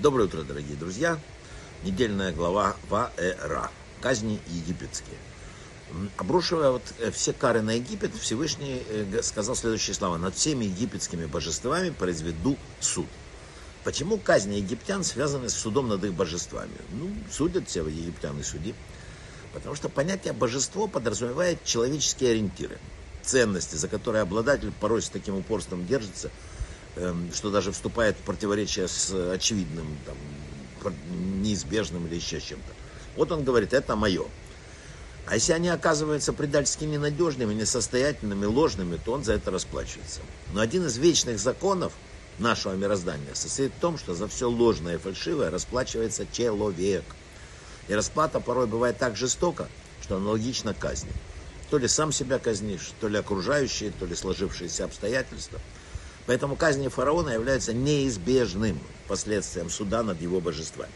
Доброе утро, дорогие друзья. Недельная глава Ваэра. Казни египетские. Обрушивая вот э, все кары на Египет, Всевышний э, сказал следующие слова. Над всеми египетскими божествами произведу суд. Почему казни египтян связаны с судом над их божествами? Ну, судят все египтян и суди. Потому что понятие божество подразумевает человеческие ориентиры, ценности, за которые обладатель порой с таким упорством держится – что даже вступает в противоречие с очевидным, там, неизбежным или еще чем-то. Вот он говорит, это мое. А если они оказываются предательски ненадежными, несостоятельными, ложными, то он за это расплачивается. Но один из вечных законов нашего мироздания состоит в том, что за все ложное и фальшивое расплачивается человек. И расплата порой бывает так жестоко, что аналогично казни. То ли сам себя казнишь, то ли окружающие, то ли сложившиеся обстоятельства – Поэтому казни фараона являются неизбежным последствием суда над его божествами.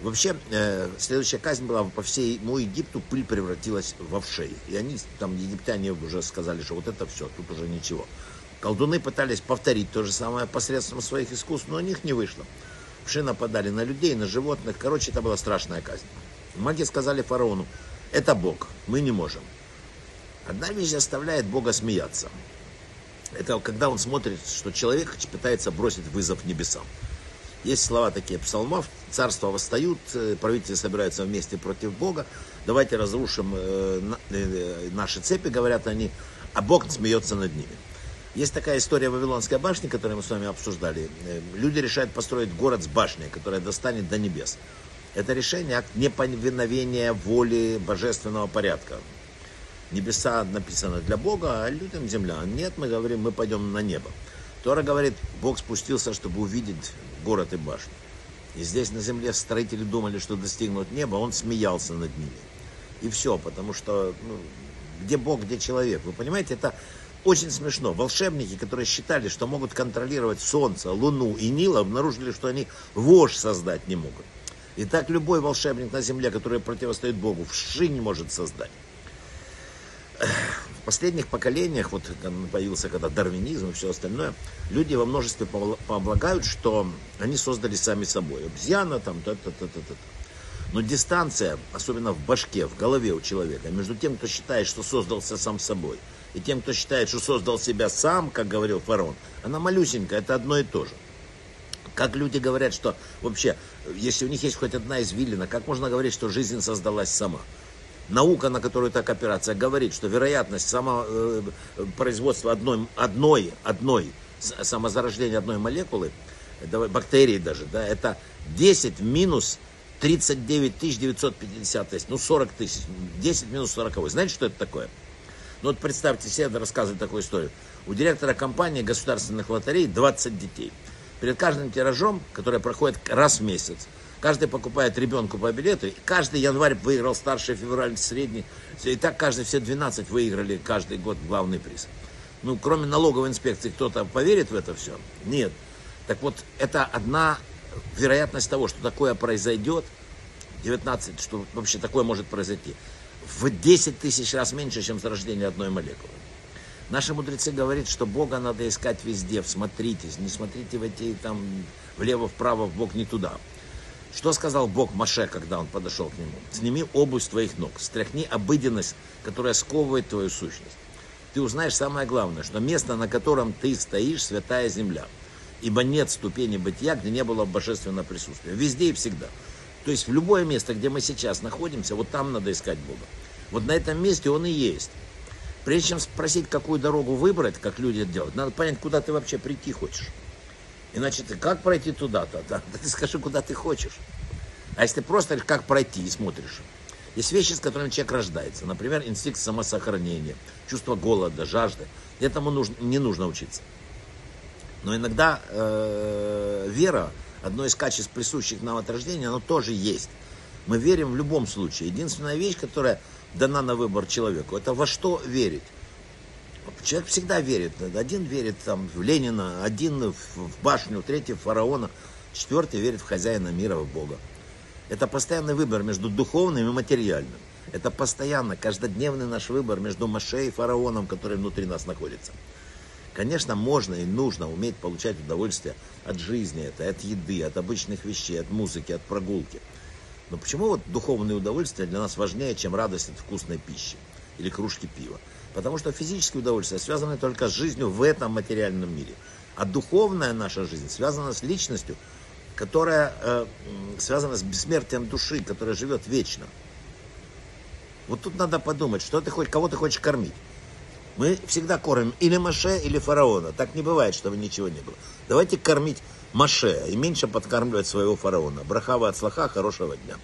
Вообще, э, следующая казнь была по всему Египту, пыль превратилась в овшей. И они, там, египтяне уже сказали, что вот это все, тут уже ничего. Колдуны пытались повторить то же самое посредством своих искусств, но у них не вышло. Вши нападали на людей, на животных. Короче, это была страшная казнь. Маги сказали фараону, это Бог, мы не можем. Одна вещь заставляет Бога смеяться это когда он смотрит, что человек пытается бросить вызов небесам. Есть слова такие псалмов, царства восстают, э, правители собираются вместе против Бога, давайте разрушим э, э, наши цепи, говорят они, а Бог смеется над ними. Есть такая история Вавилонской башни, которую мы с вами обсуждали. Люди решают построить город с башней, которая достанет до небес. Это решение акт неповиновения воли божественного порядка. Небеса написано для Бога, а людям земля. Нет, мы говорим, мы пойдем на небо. Тора говорит, Бог спустился, чтобы увидеть город и башню. И здесь на земле строители думали, что достигнут неба, он смеялся над ними. И все, потому что ну, где Бог, где человек. Вы понимаете, это очень смешно. Волшебники, которые считали, что могут контролировать Солнце, Луну и Нил, обнаружили, что они вошь создать не могут. И так любой волшебник на земле, который противостоит Богу, вши не может создать в последних поколениях, вот появился когда дарвинизм и все остальное, люди во множестве полагают, что они создали сами собой. Обезьяна там, та та та та та Но дистанция, особенно в башке, в голове у человека, между тем, кто считает, что создался сам собой, и тем, кто считает, что создал себя сам, как говорил фараон, она малюсенькая, это одно и то же. Как люди говорят, что вообще, если у них есть хоть одна извилина, как можно говорить, что жизнь создалась сама? Наука, на которую так опираться, говорит, что вероятность самопроизводства э, одной, одной, одной, самозарождения одной молекулы, бактерии даже, да, это 10 минус 39 950, то есть, ну, 40 тысяч, 10 минус 40. Знаете, что это такое? Ну, вот представьте себе, рассказывать такую историю. У директора компании государственных лотерей 20 детей. Перед каждым тиражом, который проходит раз в месяц, Каждый покупает ребенку по билету. Каждый январь выиграл старший, февраль средний. И так каждый, все 12 выиграли каждый год главный приз. Ну, кроме налоговой инспекции, кто-то поверит в это все? Нет. Так вот, это одна вероятность того, что такое произойдет, 19, что вообще такое может произойти, в 10 тысяч раз меньше, чем зарождение одной молекулы. Наши мудрецы говорят, что Бога надо искать везде, всмотритесь, не смотрите в эти там влево-вправо, в Бог не туда. Что сказал Бог Маше, когда он подошел к нему? Сними обувь с твоих ног, стряхни обыденность, которая сковывает твою сущность. Ты узнаешь самое главное, что место, на котором ты стоишь, святая земля. Ибо нет ступени бытия, где не было божественного присутствия. Везде и всегда. То есть в любое место, где мы сейчас находимся, вот там надо искать Бога. Вот на этом месте Он и есть. Прежде чем спросить, какую дорогу выбрать, как люди это делают, надо понять, куда ты вообще прийти хочешь. Иначе ты как пройти туда-то? Да? Ты скажи, куда ты хочешь. А если ты просто как пройти и смотришь. Есть вещи, с которыми человек рождается. Например, инстинкт самосохранения, чувство голода, жажды. Этому нужно, не нужно учиться. Но иногда э, вера, одно из качеств, присущих нам от рождения, оно тоже есть. Мы верим в любом случае. Единственная вещь, которая дана на выбор человеку, это во что верить. Человек всегда верит. Один верит там, в Ленина, один в башню, третий в фараона, четвертый верит в хозяина мира, в Бога. Это постоянный выбор между духовным и материальным. Это постоянно, каждодневный наш выбор между Маше и фараоном, который внутри нас находится. Конечно, можно и нужно уметь получать удовольствие от жизни, это, от еды, от обычных вещей, от музыки, от прогулки. Но почему вот духовные удовольствия для нас важнее, чем радость от вкусной пищи или кружки пива? Потому что физические удовольствия связаны только с жизнью в этом материальном мире. А духовная наша жизнь связана с личностью, которая э, связана с бессмертием души, которая живет вечно. Вот тут надо подумать, что ты хоть, кого ты хочешь кормить. Мы всегда кормим или Маше, или фараона. Так не бывает, чтобы ничего не было. Давайте кормить Маше и меньше подкармливать своего фараона. Брахава от слаха, хорошего дня.